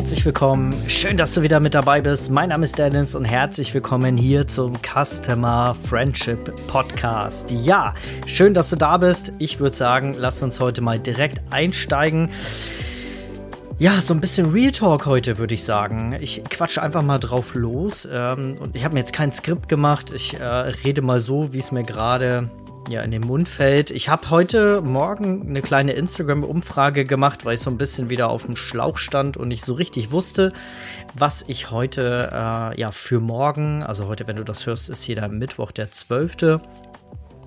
Herzlich willkommen. Schön, dass du wieder mit dabei bist. Mein Name ist Dennis und herzlich willkommen hier zum Customer Friendship Podcast. Ja, schön, dass du da bist. Ich würde sagen, lass uns heute mal direkt einsteigen. Ja, so ein bisschen Real Talk heute, würde ich sagen. Ich quatsche einfach mal drauf los. Ähm, und ich habe mir jetzt kein Skript gemacht. Ich äh, rede mal so, wie es mir gerade ja, in den Mund fällt. Ich habe heute Morgen eine kleine Instagram-Umfrage gemacht, weil ich so ein bisschen wieder auf dem Schlauch stand und nicht so richtig wusste, was ich heute äh, ja für morgen, also heute, wenn du das hörst, ist jeder Mittwoch der 12.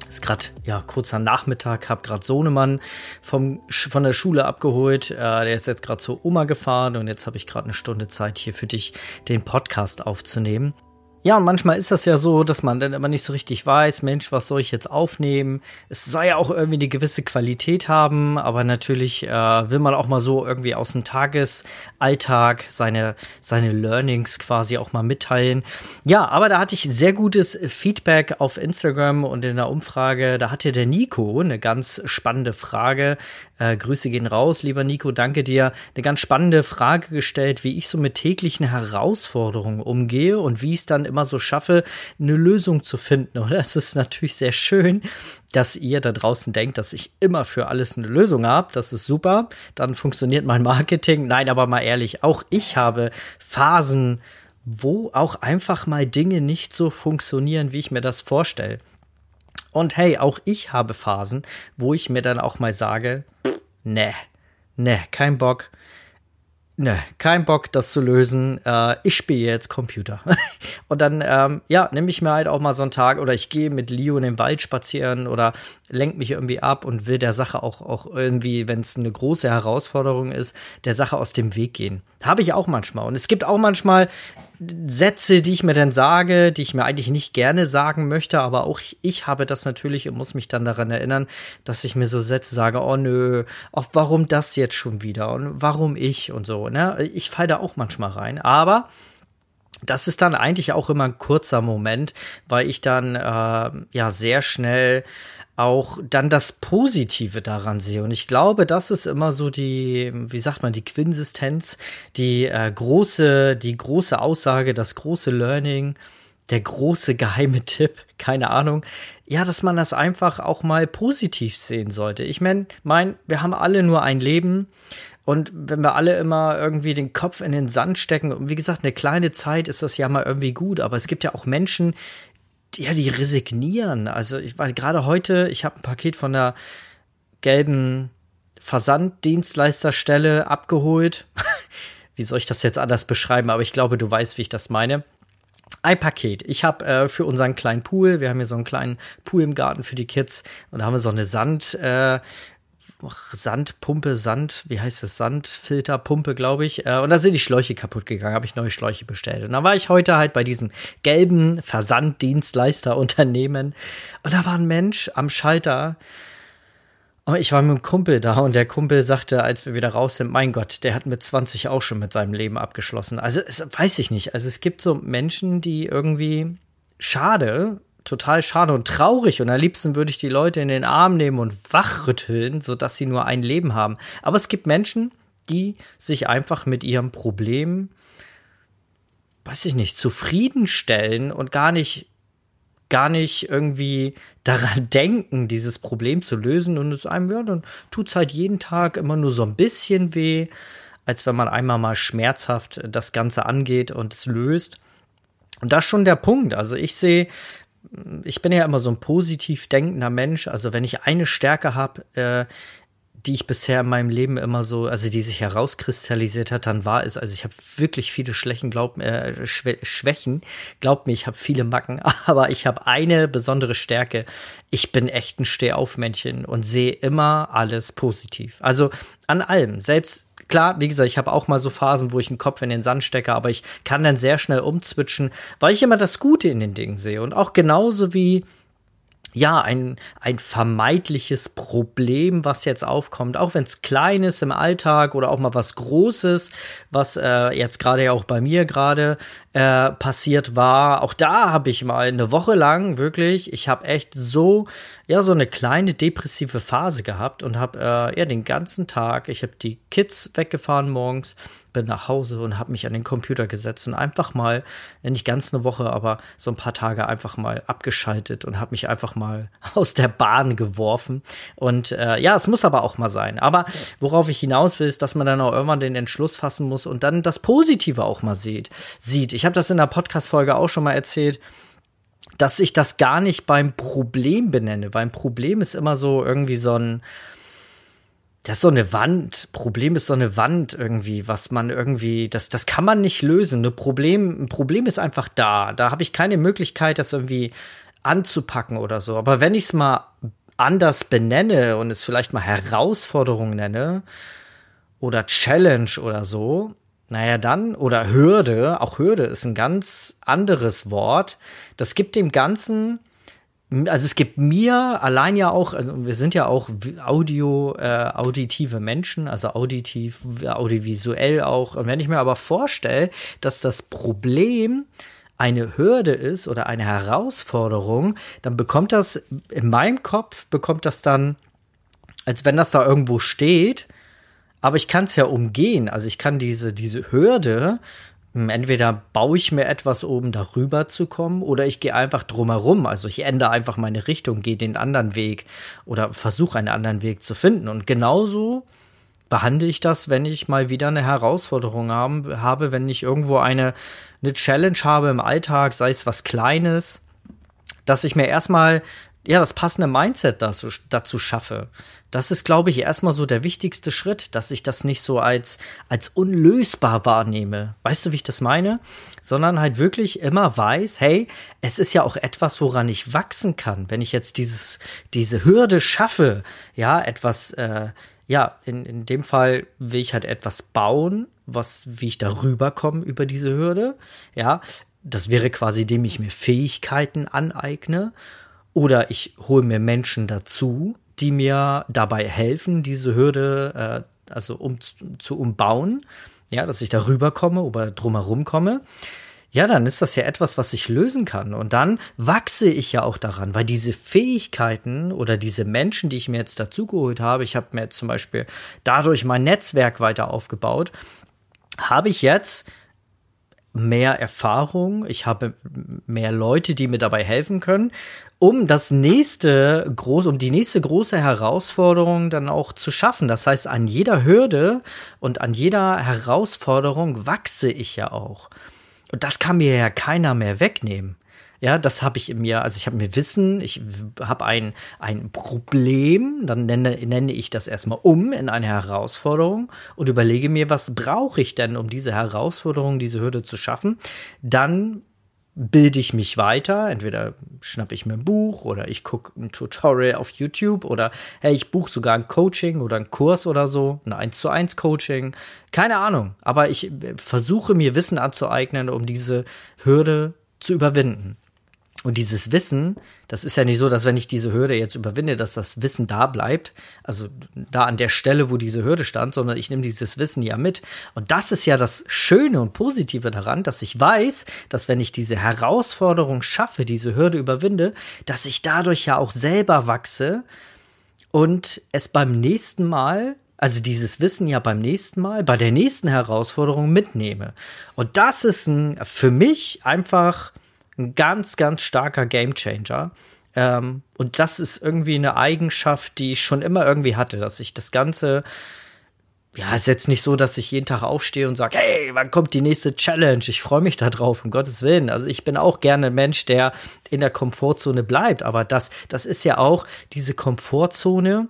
Ist gerade ja kurzer Nachmittag, habe gerade Sohnemann vom, von der Schule abgeholt. Äh, der ist jetzt gerade zur Oma gefahren und jetzt habe ich gerade eine Stunde Zeit hier für dich, den Podcast aufzunehmen. Ja, und manchmal ist das ja so, dass man dann immer nicht so richtig weiß, Mensch, was soll ich jetzt aufnehmen? Es soll ja auch irgendwie eine gewisse Qualität haben, aber natürlich äh, will man auch mal so irgendwie aus dem Tagesalltag seine, seine Learnings quasi auch mal mitteilen. Ja, aber da hatte ich sehr gutes Feedback auf Instagram und in der Umfrage, da hatte der Nico eine ganz spannende Frage. Äh, Grüße gehen raus, lieber Nico, danke dir. Eine ganz spannende Frage gestellt, wie ich so mit täglichen Herausforderungen umgehe und wie es dann immer so schaffe, eine Lösung zu finden. Oder es ist natürlich sehr schön, dass ihr da draußen denkt, dass ich immer für alles eine Lösung habe. Das ist super. Dann funktioniert mein Marketing. Nein, aber mal ehrlich, auch ich habe Phasen, wo auch einfach mal Dinge nicht so funktionieren, wie ich mir das vorstelle. Und hey, auch ich habe Phasen, wo ich mir dann auch mal sage, ne, ne, kein Bock. Ne, kein Bock, das zu lösen. Äh, ich spiele jetzt Computer. und dann, ähm, ja, nehme ich mir halt auch mal so einen Tag oder ich gehe mit Leo in den Wald spazieren oder lenke mich irgendwie ab und will der Sache auch, auch irgendwie, wenn es eine große Herausforderung ist, der Sache aus dem Weg gehen. Habe ich auch manchmal. Und es gibt auch manchmal Sätze, die ich mir dann sage, die ich mir eigentlich nicht gerne sagen möchte, aber auch ich habe das natürlich und muss mich dann daran erinnern, dass ich mir so Sätze sage, oh nö, auf warum das jetzt schon wieder und warum ich und so, ne? Ich falle da auch manchmal rein, aber das ist dann eigentlich auch immer ein kurzer Moment, weil ich dann äh, ja sehr schnell auch dann das Positive daran sehe. Und ich glaube, das ist immer so die, wie sagt man, die Quinsistenz, die äh, große, die große Aussage, das große Learning, der große geheime Tipp, keine Ahnung. Ja, dass man das einfach auch mal positiv sehen sollte. Ich meine, mein, wir haben alle nur ein Leben. Und wenn wir alle immer irgendwie den Kopf in den Sand stecken, und wie gesagt, eine kleine Zeit ist das ja mal irgendwie gut, aber es gibt ja auch Menschen, ja, die resignieren. Also ich war gerade heute, ich habe ein Paket von der gelben Versanddienstleisterstelle abgeholt. wie soll ich das jetzt anders beschreiben? Aber ich glaube, du weißt, wie ich das meine. Ein Paket. Ich habe äh, für unseren kleinen Pool, wir haben hier so einen kleinen Pool im Garten für die Kids und da haben wir so eine Sand, äh, Sandpumpe, Sand, wie heißt es, Sandfilterpumpe, glaube ich. Äh, und da sind die Schläuche kaputt gegangen, habe ich neue Schläuche bestellt. Und da war ich heute halt bei diesem gelben Versanddienstleisterunternehmen. Und da war ein Mensch am Schalter. Und ich war mit einem Kumpel da und der Kumpel sagte, als wir wieder raus sind, mein Gott, der hat mit 20 auch schon mit seinem Leben abgeschlossen. Also, es, weiß ich nicht. Also, es gibt so Menschen, die irgendwie schade, total schade und traurig und am liebsten würde ich die Leute in den Arm nehmen und wachrütteln, sodass sie nur ein Leben haben. Aber es gibt Menschen, die sich einfach mit ihrem Problem, weiß ich nicht, zufriedenstellen und gar nicht gar nicht irgendwie daran denken, dieses Problem zu lösen und es einem, ja, dann tut es halt jeden Tag immer nur so ein bisschen weh, als wenn man einmal mal schmerzhaft das Ganze angeht und es löst. Und das ist schon der Punkt. Also ich sehe ich bin ja immer so ein positiv denkender Mensch. Also wenn ich eine Stärke habe, äh, die ich bisher in meinem Leben immer so, also die sich herauskristallisiert hat, dann war es, also ich habe wirklich viele Schwächen, glaub, äh, Schwächen, glaubt mir, ich habe viele Macken, aber ich habe eine besondere Stärke. Ich bin echt ein Stehaufmännchen und sehe immer alles positiv. Also an allem, selbst klar, wie gesagt, ich habe auch mal so Phasen, wo ich den Kopf in den Sand stecke, aber ich kann dann sehr schnell umzwitschen, weil ich immer das Gute in den Dingen sehe. Und auch genauso wie ja, ein, ein vermeidliches Problem, was jetzt aufkommt, auch wenn es klein ist im Alltag oder auch mal was Großes, was äh, jetzt gerade ja auch bei mir gerade äh, passiert war. Auch da habe ich mal eine Woche lang wirklich, ich habe echt so ja so eine kleine depressive Phase gehabt und habe äh, ja den ganzen Tag, ich habe die Kids weggefahren morgens, bin nach Hause und habe mich an den Computer gesetzt und einfach mal, nicht ganz eine Woche, aber so ein paar Tage einfach mal abgeschaltet und habe mich einfach mal aus der Bahn geworfen. Und äh, ja, es muss aber auch mal sein. Aber worauf ich hinaus will, ist, dass man dann auch irgendwann den Entschluss fassen muss und dann das Positive auch mal sieht. Sieht. Ich habe das in der Podcast-Folge auch schon mal erzählt dass ich das gar nicht beim Problem benenne. Beim Problem ist immer so irgendwie so ein, das ist so eine Wand. Problem ist so eine Wand irgendwie, was man irgendwie, das, das kann man nicht lösen. Ein Problem, ein Problem ist einfach da. Da habe ich keine Möglichkeit, das irgendwie anzupacken oder so. Aber wenn ich es mal anders benenne und es vielleicht mal Herausforderung nenne oder Challenge oder so, naja, dann, oder Hürde, auch Hürde ist ein ganz anderes Wort. Das gibt dem Ganzen also es gibt mir allein ja auch, also wir sind ja auch Audio, äh, auditive Menschen, also auditiv, audiovisuell auch. Und wenn ich mir aber vorstelle, dass das Problem eine Hürde ist oder eine Herausforderung, dann bekommt das in meinem Kopf bekommt das dann, als wenn das da irgendwo steht, aber ich kann es ja umgehen. Also ich kann diese, diese Hürde hm, entweder baue ich mir etwas oben darüber zu kommen oder ich gehe einfach drumherum. Also ich ändere einfach meine Richtung, gehe den anderen Weg oder versuche einen anderen Weg zu finden. Und genauso behandle ich das, wenn ich mal wieder eine Herausforderung haben, habe, wenn ich irgendwo eine, eine Challenge habe im Alltag, sei es was Kleines, dass ich mir erstmal ja, das passende Mindset dazu, dazu schaffe. Das ist, glaube ich, erstmal so der wichtigste Schritt, dass ich das nicht so als, als unlösbar wahrnehme. Weißt du, wie ich das meine? Sondern halt wirklich immer weiß, hey, es ist ja auch etwas, woran ich wachsen kann. Wenn ich jetzt dieses, diese Hürde schaffe, ja, etwas, äh, ja, in, in dem Fall will ich halt etwas bauen, was, wie ich darüber komme über diese Hürde. Ja, das wäre quasi, indem ich mir Fähigkeiten aneigne oder ich hole mir Menschen dazu, die mir dabei helfen, diese Hürde äh, also um zu umbauen, ja, dass ich darüber komme oder drumherum komme. Ja, dann ist das ja etwas, was ich lösen kann. Und dann wachse ich ja auch daran, weil diese Fähigkeiten oder diese Menschen, die ich mir jetzt dazugeholt habe, ich habe mir jetzt zum Beispiel dadurch mein Netzwerk weiter aufgebaut, habe ich jetzt mehr Erfahrung, ich habe mehr Leute, die mir dabei helfen können, um das nächste groß, um die nächste große Herausforderung dann auch zu schaffen. Das heißt, an jeder Hürde und an jeder Herausforderung wachse ich ja auch. Und das kann mir ja keiner mehr wegnehmen. Ja, das habe ich in mir, also ich habe mir Wissen, ich habe ein, ein Problem, dann nenne, nenne ich das erstmal um in eine Herausforderung und überlege mir, was brauche ich denn, um diese Herausforderung, diese Hürde zu schaffen. Dann bilde ich mich weiter. Entweder schnappe ich mir ein Buch oder ich gucke ein Tutorial auf YouTube oder hey, ich buche sogar ein Coaching oder einen Kurs oder so, ein 1 zu 1 Coaching. Keine Ahnung. Aber ich versuche mir Wissen anzueignen, um diese Hürde zu überwinden. Und dieses Wissen, das ist ja nicht so, dass wenn ich diese Hürde jetzt überwinde, dass das Wissen da bleibt, also da an der Stelle, wo diese Hürde stand, sondern ich nehme dieses Wissen ja mit. Und das ist ja das Schöne und Positive daran, dass ich weiß, dass wenn ich diese Herausforderung schaffe, diese Hürde überwinde, dass ich dadurch ja auch selber wachse und es beim nächsten Mal also dieses Wissen ja beim nächsten Mal, bei der nächsten Herausforderung mitnehme. Und das ist ein, für mich einfach ein ganz, ganz starker Gamechanger. Ähm, und das ist irgendwie eine Eigenschaft, die ich schon immer irgendwie hatte, dass ich das Ganze, ja, ist jetzt nicht so, dass ich jeden Tag aufstehe und sage, hey, wann kommt die nächste Challenge? Ich freue mich da drauf, um Gottes Willen. Also ich bin auch gerne ein Mensch, der in der Komfortzone bleibt. Aber das, das ist ja auch diese Komfortzone,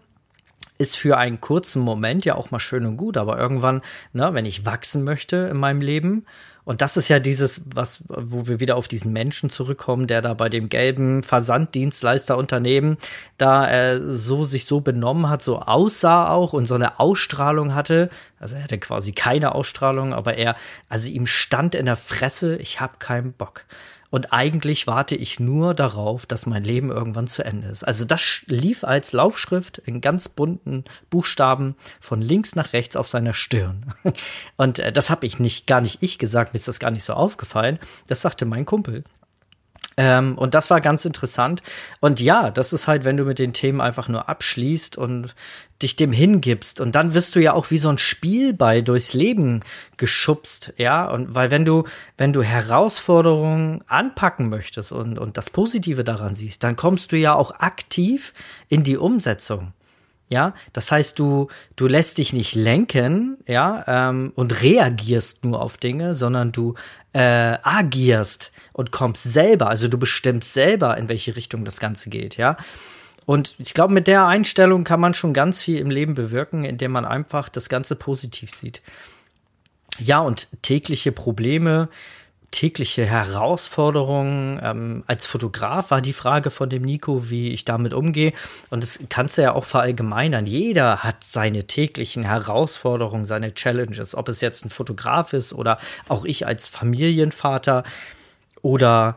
ist für einen kurzen Moment ja auch mal schön und gut, aber irgendwann, ne, wenn ich wachsen möchte in meinem Leben, und das ist ja dieses, was, wo wir wieder auf diesen Menschen zurückkommen, der da bei dem gelben Versanddienstleisterunternehmen da äh, so sich so benommen hat, so aussah auch und so eine Ausstrahlung hatte. Also er hatte quasi keine Ausstrahlung, aber er, also ihm stand in der Fresse, ich hab keinen Bock. Und eigentlich warte ich nur darauf, dass mein Leben irgendwann zu Ende ist. Also das lief als Laufschrift in ganz bunten Buchstaben von links nach rechts auf seiner Stirn. Und äh, das habe ich nicht, gar nicht ich gesagt, mir ist das gar nicht so aufgefallen. Das sagte mein Kumpel. Ähm, und das war ganz interessant. Und ja, das ist halt, wenn du mit den Themen einfach nur abschließt und dich dem hingibst. Und dann wirst du ja auch wie so ein Spielball durchs Leben geschubst, ja. Und weil wenn du, wenn du Herausforderungen anpacken möchtest und, und das Positive daran siehst, dann kommst du ja auch aktiv in die Umsetzung. Ja, das heißt, du, du lässt dich nicht lenken, ja, ähm, und reagierst nur auf Dinge, sondern du äh, agierst und kommst selber, also du bestimmst selber, in welche Richtung das Ganze geht, ja. Und ich glaube, mit der Einstellung kann man schon ganz viel im Leben bewirken, indem man einfach das Ganze positiv sieht. Ja, und tägliche Probleme, tägliche Herausforderungen. Ähm, als Fotograf war die Frage von dem Nico, wie ich damit umgehe. Und das kannst du ja auch verallgemeinern. Jeder hat seine täglichen Herausforderungen, seine Challenges. Ob es jetzt ein Fotograf ist oder auch ich als Familienvater oder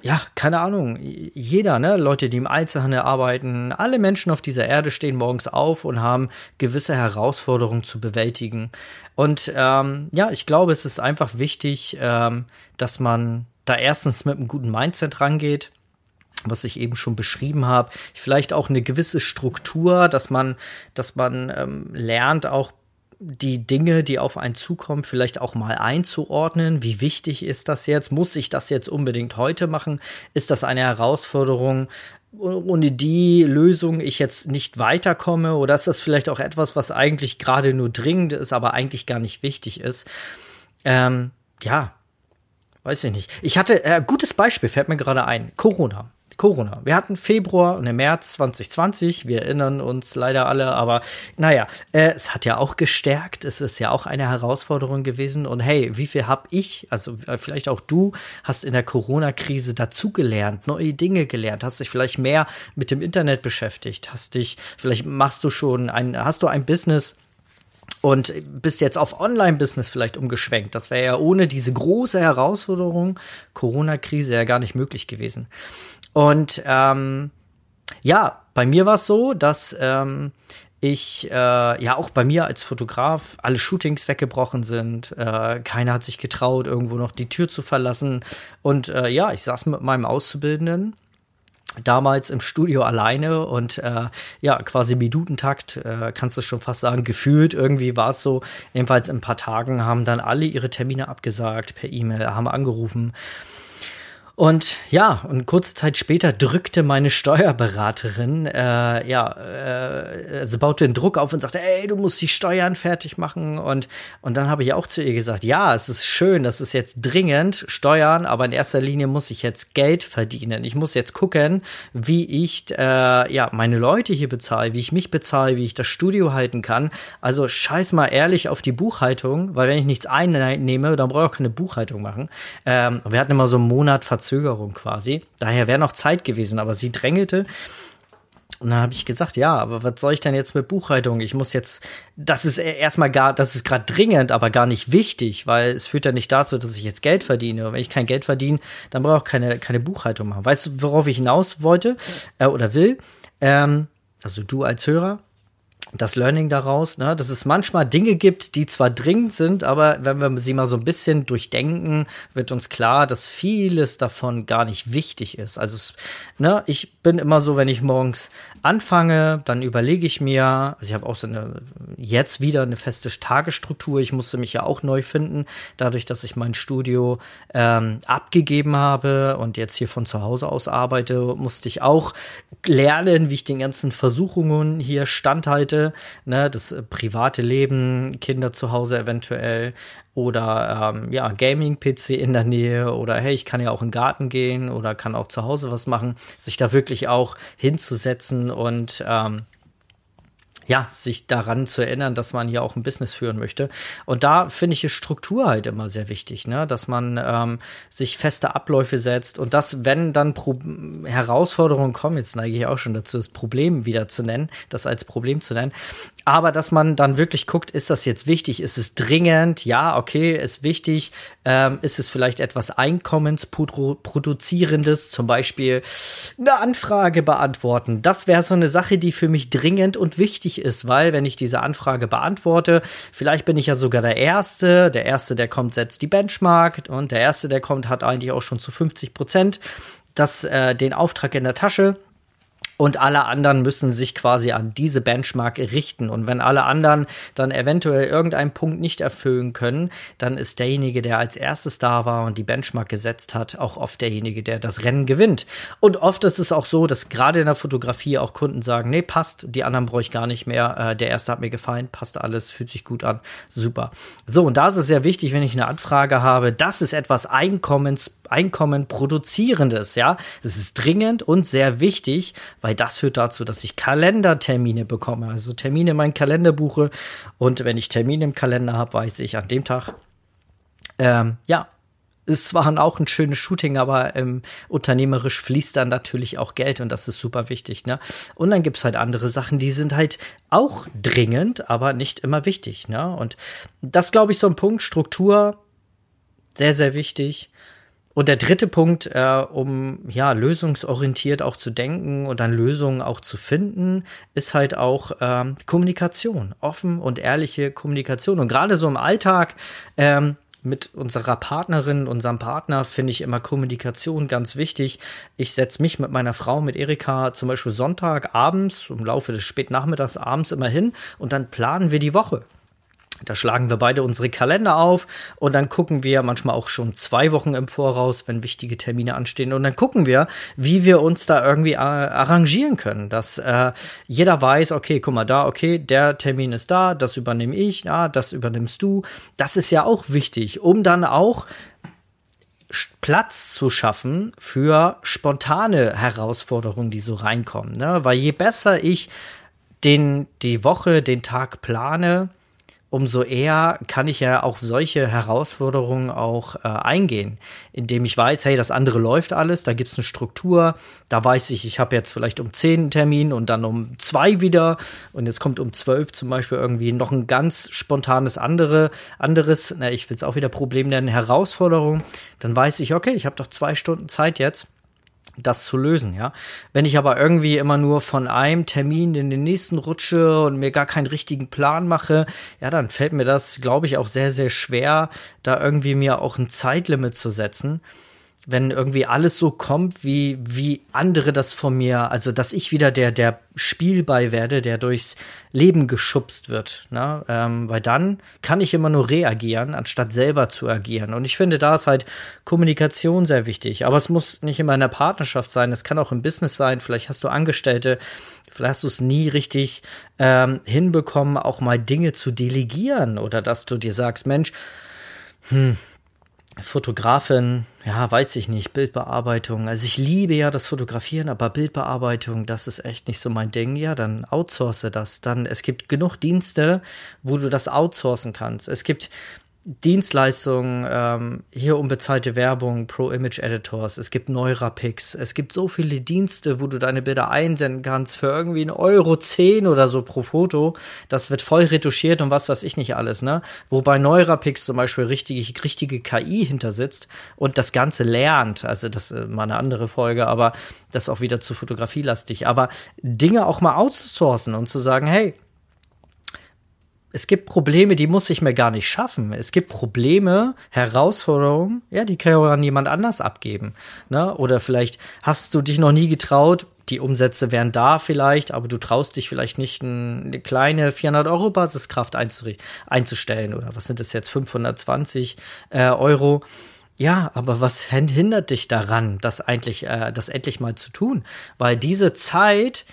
ja, keine Ahnung, jeder, ne, Leute, die im Einzelhandel arbeiten, alle Menschen auf dieser Erde stehen morgens auf und haben gewisse Herausforderungen zu bewältigen. Und ähm, ja, ich glaube, es ist einfach wichtig, ähm, dass man da erstens mit einem guten Mindset rangeht, was ich eben schon beschrieben habe, vielleicht auch eine gewisse Struktur, dass man, dass man ähm, lernt, auch die Dinge, die auf einen zukommen, vielleicht auch mal einzuordnen. Wie wichtig ist das jetzt? Muss ich das jetzt unbedingt heute machen? Ist das eine Herausforderung, ohne die Lösung ich jetzt nicht weiterkomme? Oder ist das vielleicht auch etwas, was eigentlich gerade nur dringend ist, aber eigentlich gar nicht wichtig ist? Ähm, ja, weiß ich nicht. Ich hatte, äh, gutes Beispiel fällt mir gerade ein. Corona. Corona. Wir hatten Februar und im März 2020, wir erinnern uns leider alle, aber naja, äh, es hat ja auch gestärkt, es ist ja auch eine Herausforderung gewesen und hey, wie viel hab ich, also äh, vielleicht auch du, hast in der Corona-Krise dazugelernt, neue Dinge gelernt, hast dich vielleicht mehr mit dem Internet beschäftigt, hast dich, vielleicht machst du schon ein, hast du ein Business, und bist jetzt auf Online-Business vielleicht umgeschwenkt. Das wäre ja ohne diese große Herausforderung, Corona-Krise, ja gar nicht möglich gewesen. Und ähm, ja, bei mir war es so, dass ähm, ich, äh, ja, auch bei mir als Fotograf alle Shootings weggebrochen sind. Äh, keiner hat sich getraut, irgendwo noch die Tür zu verlassen. Und äh, ja, ich saß mit meinem Auszubildenden damals im Studio alleine und äh, ja, quasi Minutentakt, äh, kannst du schon fast sagen, gefühlt. Irgendwie war es so. Jedenfalls in ein paar Tagen haben dann alle ihre Termine abgesagt per E-Mail, haben angerufen. Und ja, und kurze Zeit später drückte meine Steuerberaterin, äh, ja, äh, also baute den Druck auf und sagte, ey, du musst die Steuern fertig machen. Und, und dann habe ich auch zu ihr gesagt, ja, es ist schön, das ist jetzt dringend, Steuern, aber in erster Linie muss ich jetzt Geld verdienen. Ich muss jetzt gucken, wie ich äh, ja meine Leute hier bezahle, wie ich mich bezahle, wie ich das Studio halten kann. Also scheiß mal ehrlich auf die Buchhaltung, weil wenn ich nichts einnehme, dann brauche ich auch keine Buchhaltung machen. Ähm, wir hatten immer so einen Monat Verzögerung Verzögerung quasi. Daher wäre noch Zeit gewesen, aber sie drängelte. Und dann habe ich gesagt, ja, aber was soll ich denn jetzt mit Buchhaltung? Ich muss jetzt, das ist e-, erstmal gar, das ist gerade dringend, aber gar nicht wichtig, weil es führt ja nicht dazu, dass ich jetzt Geld verdiene. Und wenn ich kein Geld verdiene, dann brauche ich keine, keine Buchhaltung machen. Weißt du, worauf ich hinaus wollte äh, oder will? Ähm, also du als Hörer, das Learning daraus, ne, dass es manchmal Dinge gibt, die zwar dringend sind, aber wenn wir sie mal so ein bisschen durchdenken, wird uns klar, dass vieles davon gar nicht wichtig ist. Also, ne, ich bin immer so, wenn ich morgens anfange, dann überlege ich mir, also ich habe auch so eine, jetzt wieder eine feste Tagesstruktur. Ich musste mich ja auch neu finden, dadurch, dass ich mein Studio ähm, abgegeben habe und jetzt hier von zu Hause aus arbeite, musste ich auch lernen, wie ich den ganzen Versuchungen hier standhalte. Ne, das äh, private Leben, Kinder zu Hause eventuell oder ähm, ja, Gaming-PC in der Nähe oder hey, ich kann ja auch in den Garten gehen oder kann auch zu Hause was machen, sich da wirklich auch hinzusetzen und ähm, ja, sich daran zu erinnern, dass man ja auch ein Business führen möchte. Und da finde ich Struktur halt immer sehr wichtig, ne? dass man ähm, sich feste Abläufe setzt und dass, wenn dann Pro Herausforderungen kommen, jetzt neige ich auch schon dazu, das Problem wieder zu nennen, das als Problem zu nennen, aber dass man dann wirklich guckt, ist das jetzt wichtig, ist es dringend, ja, okay, ist wichtig, ähm, ist es vielleicht etwas Einkommensproduzierendes, zum Beispiel eine Anfrage beantworten. Das wäre so eine Sache, die für mich dringend und wichtig ist, weil wenn ich diese Anfrage beantworte, vielleicht bin ich ja sogar der Erste, der Erste, der kommt, setzt die Benchmark und der Erste, der kommt, hat eigentlich auch schon zu 50 Prozent das, äh, den Auftrag in der Tasche und alle anderen müssen sich quasi an diese Benchmark richten. Und wenn alle anderen dann eventuell irgendeinen Punkt nicht erfüllen können, dann ist derjenige, der als erstes da war und die Benchmark gesetzt hat, auch oft derjenige, der das Rennen gewinnt. Und oft ist es auch so, dass gerade in der Fotografie auch Kunden sagen, nee, passt, die anderen brauche ich gar nicht mehr. Äh, der erste hat mir gefallen, passt alles, fühlt sich gut an, super. So, und da ist es sehr wichtig, wenn ich eine Anfrage habe, das ist etwas Einkommens, Einkommen produzierendes, ja. Das ist dringend und sehr wichtig, weil weil das führt dazu, dass ich Kalendertermine bekomme, also Termine in meinen Kalender buche und wenn ich Termine im Kalender habe, weiß ich an dem Tag, ähm, ja, es war auch ein schönes Shooting, aber ähm, unternehmerisch fließt dann natürlich auch Geld und das ist super wichtig. Ne? Und dann gibt es halt andere Sachen, die sind halt auch dringend, aber nicht immer wichtig. Ne? Und das glaube ich so ein Punkt, Struktur, sehr, sehr wichtig. Und der dritte Punkt, äh, um ja lösungsorientiert auch zu denken und dann Lösungen auch zu finden, ist halt auch ähm, Kommunikation, offen und ehrliche Kommunikation. Und gerade so im Alltag ähm, mit unserer Partnerin, unserem Partner finde ich immer Kommunikation ganz wichtig. Ich setze mich mit meiner Frau, mit Erika, zum Beispiel Sonntag abends, im Laufe des Spätnachmittags abends immer hin und dann planen wir die Woche. Da schlagen wir beide unsere Kalender auf und dann gucken wir manchmal auch schon zwei Wochen im Voraus, wenn wichtige Termine anstehen. Und dann gucken wir, wie wir uns da irgendwie äh, arrangieren können, dass äh, jeder weiß, okay, guck mal da, okay, der Termin ist da, das übernehme ich, ja, das übernimmst du. Das ist ja auch wichtig, um dann auch Platz zu schaffen für spontane Herausforderungen, die so reinkommen. Ne? Weil je besser ich den, die Woche, den Tag plane, umso eher kann ich ja auf solche Herausforderungen auch äh, eingehen, indem ich weiß, hey, das andere läuft alles, da gibt's eine Struktur, da weiß ich, ich habe jetzt vielleicht um zehn einen Termin und dann um zwei wieder und jetzt kommt um zwölf zum Beispiel irgendwie noch ein ganz spontanes andere, anderes, na, ich will es auch wieder Problem nennen, Herausforderung, dann weiß ich, okay, ich habe doch zwei Stunden Zeit jetzt das zu lösen, ja. Wenn ich aber irgendwie immer nur von einem Termin in den nächsten rutsche und mir gar keinen richtigen Plan mache, ja, dann fällt mir das, glaube ich, auch sehr, sehr schwer, da irgendwie mir auch ein Zeitlimit zu setzen wenn irgendwie alles so kommt, wie, wie andere das von mir, also dass ich wieder der, der Spielball werde, der durchs Leben geschubst wird. Ne? Ähm, weil dann kann ich immer nur reagieren, anstatt selber zu agieren. Und ich finde, da ist halt Kommunikation sehr wichtig. Aber es muss nicht immer in der Partnerschaft sein, es kann auch im Business sein. Vielleicht hast du Angestellte, vielleicht hast du es nie richtig ähm, hinbekommen, auch mal Dinge zu delegieren oder dass du dir sagst, Mensch, hm, Fotografin, ja, weiß ich nicht, Bildbearbeitung. Also ich liebe ja das Fotografieren, aber Bildbearbeitung, das ist echt nicht so mein Ding. Ja, dann outsource das. Dann, es gibt genug Dienste, wo du das outsourcen kannst. Es gibt Dienstleistungen, ähm, hier unbezahlte Werbung, Pro Image Editors, es gibt Neurapix, es gibt so viele Dienste, wo du deine Bilder einsenden kannst für irgendwie ein Euro 10 oder so pro Foto. Das wird voll retuschiert und was weiß ich nicht alles, ne? Wobei Neurapix zum Beispiel richtig, richtige KI hintersitzt und das Ganze lernt. Also das ist mal eine andere Folge, aber das ist auch wieder zu fotografielastig. Aber Dinge auch mal outzusourcen und zu sagen, hey, es gibt Probleme, die muss ich mir gar nicht schaffen. Es gibt Probleme, Herausforderungen, ja, die kann ja jemand anders abgeben. Ne? Oder vielleicht hast du dich noch nie getraut, die Umsätze wären da vielleicht, aber du traust dich vielleicht nicht, eine kleine 400 Euro Basiskraft einzustellen oder was sind das jetzt, 520 äh, Euro. Ja, aber was hindert dich daran, das eigentlich, äh, das endlich mal zu tun? Weil diese Zeit,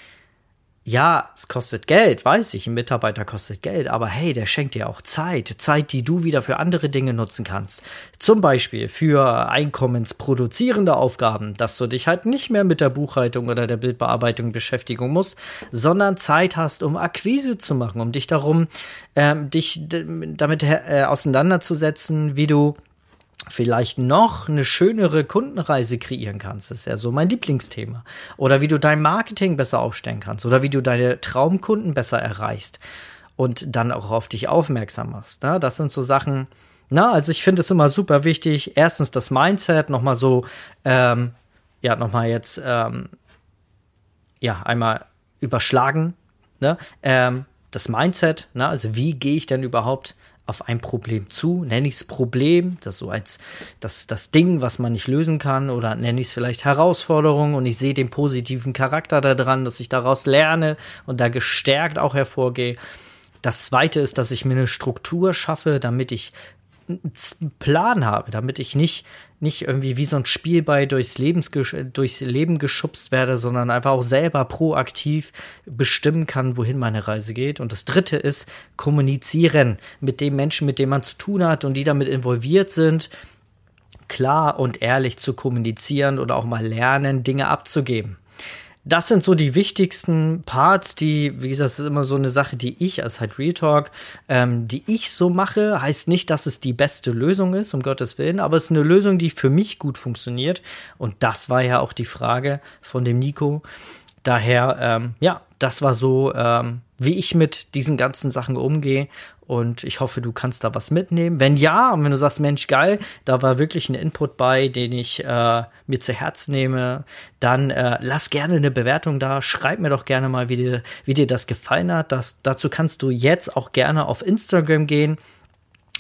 ja, es kostet Geld, weiß ich, ein Mitarbeiter kostet Geld, aber hey, der schenkt dir auch Zeit, Zeit, die du wieder für andere Dinge nutzen kannst. Zum Beispiel für einkommensproduzierende Aufgaben, dass du dich halt nicht mehr mit der Buchhaltung oder der Bildbearbeitung beschäftigen musst, sondern Zeit hast, um Akquise zu machen, um dich darum, ähm, dich damit äh, auseinanderzusetzen, wie du vielleicht noch eine schönere Kundenreise kreieren kannst. Das ist ja so mein Lieblingsthema. Oder wie du dein Marketing besser aufstellen kannst. Oder wie du deine Traumkunden besser erreichst und dann auch auf dich aufmerksam machst. Ne? Das sind so Sachen, na, also ich finde es immer super wichtig. Erstens das Mindset, nochmal so, ähm, ja, nochmal jetzt, ähm, ja, einmal überschlagen, ne? Ähm, das Mindset, ne? also wie gehe ich denn überhaupt auf ein Problem zu, nenne ich es Problem, das so als das, das Ding, was man nicht lösen kann, oder nenne ich es vielleicht Herausforderung und ich sehe den positiven Charakter daran, dass ich daraus lerne und da gestärkt auch hervorgehe. Das zweite ist, dass ich mir eine Struktur schaffe, damit ich einen Plan habe, damit ich nicht, nicht irgendwie wie so ein Spielball durchs, Lebens, durchs Leben geschubst werde, sondern einfach auch selber proaktiv bestimmen kann, wohin meine Reise geht. Und das dritte ist kommunizieren mit den Menschen, mit denen man zu tun hat und die damit involviert sind, klar und ehrlich zu kommunizieren oder auch mal lernen, Dinge abzugeben das sind so die wichtigsten Parts, die, wie gesagt, das ist immer so eine Sache, die ich als halt Real Talk, ähm, die ich so mache, heißt nicht, dass es die beste Lösung ist, um Gottes Willen, aber es ist eine Lösung, die für mich gut funktioniert. Und das war ja auch die Frage von dem Nico. Daher, ähm, ja, das war so, ähm, wie ich mit diesen ganzen Sachen umgehe. Und ich hoffe, du kannst da was mitnehmen. Wenn ja, und wenn du sagst, Mensch, geil, da war wirklich ein Input bei, den ich äh, mir zu Herz nehme, dann äh, lass gerne eine Bewertung da. Schreib mir doch gerne mal, wie dir, wie dir das gefallen hat. Das, dazu kannst du jetzt auch gerne auf Instagram gehen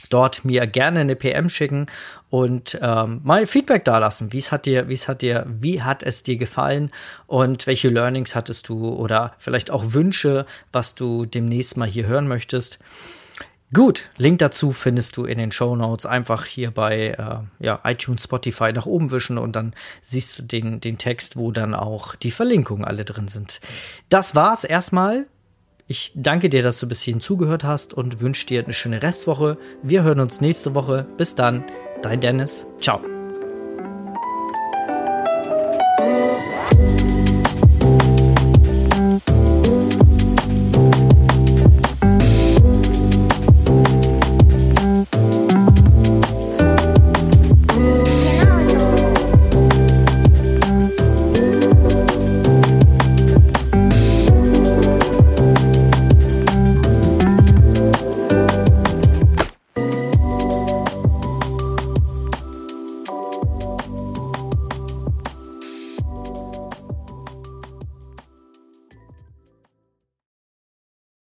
dort mir gerne eine PM schicken und ähm, mal Feedback dalassen. Wie es hat dir, wie es hat dir, wie hat es dir gefallen und welche Learnings hattest du oder vielleicht auch Wünsche, was du demnächst mal hier hören möchtest. Gut, Link dazu findest du in den Show Notes. Einfach hier bei äh, ja, iTunes, Spotify nach oben wischen und dann siehst du den, den Text, wo dann auch die Verlinkungen alle drin sind. Das war's erstmal. Ich danke dir, dass du bis hierhin zugehört hast und wünsche dir eine schöne Restwoche. Wir hören uns nächste Woche. Bis dann, dein Dennis. Ciao.